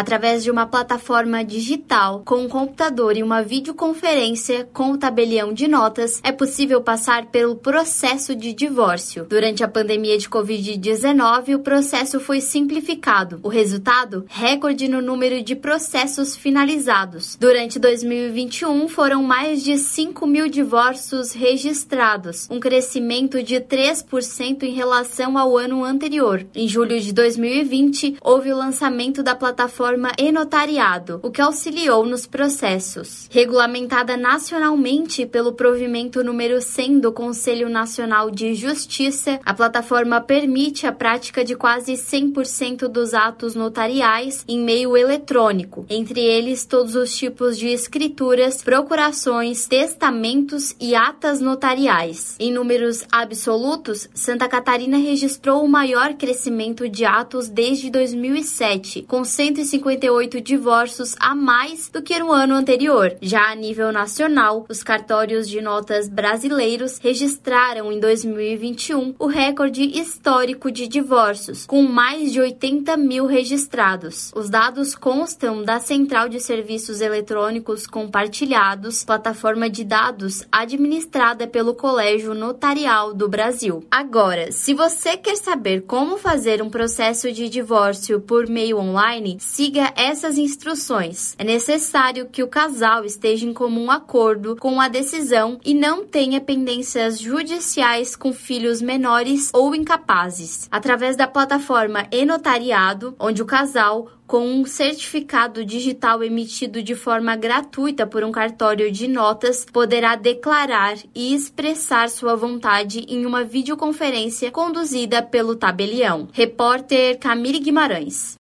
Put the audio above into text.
Através de uma plataforma digital, com um computador e uma videoconferência com o tabelião de notas, é possível passar pelo processo de divórcio. Durante a pandemia de Covid-19, o processo foi simplificado. O resultado? Recorde no número de processos finalizados. Durante 2021, foram mais de 5 mil divórcios registrados, um crescimento de 3% em relação ao ano anterior. Em julho de 2020, houve o lançamento da plataforma e-notariado, o que auxiliou nos processos. Regulamentada nacionalmente pelo provimento número 100 do Conselho Nacional de Justiça, a plataforma permite a prática de quase 100% dos atos notariais em meio eletrônico, entre eles todos os tipos de escrituras, procurações, testamentos e atas notariais. Em números absolutos, Santa Catarina registrou o maior crescimento de atos desde 2007, com 158 divórcios a mais do que no ano anterior. Já a nível nacional, os cartórios de notas brasileiros registraram em 2021 o recorde histórico de divórcios, com mais de 80 mil registrados. Os dados constam da Central de Serviços Eletrônicos Compartilhados, plataforma de dados administrada pelo Colégio Notarial do Brasil. Agora, se você quer saber como fazer um processo de divórcio por meio online, siga essas instruções. É necessário que o casal esteja em comum acordo com a decisão e não tenha pendências judiciais com filhos menores ou incapazes. Através da plataforma e-notariado, onde o casal com um certificado digital emitido de forma gratuita por um cartório de notas, poderá declarar e expressar sua vontade em uma videoconferência conduzida pelo tabelião. Repórter Camille Guimarães.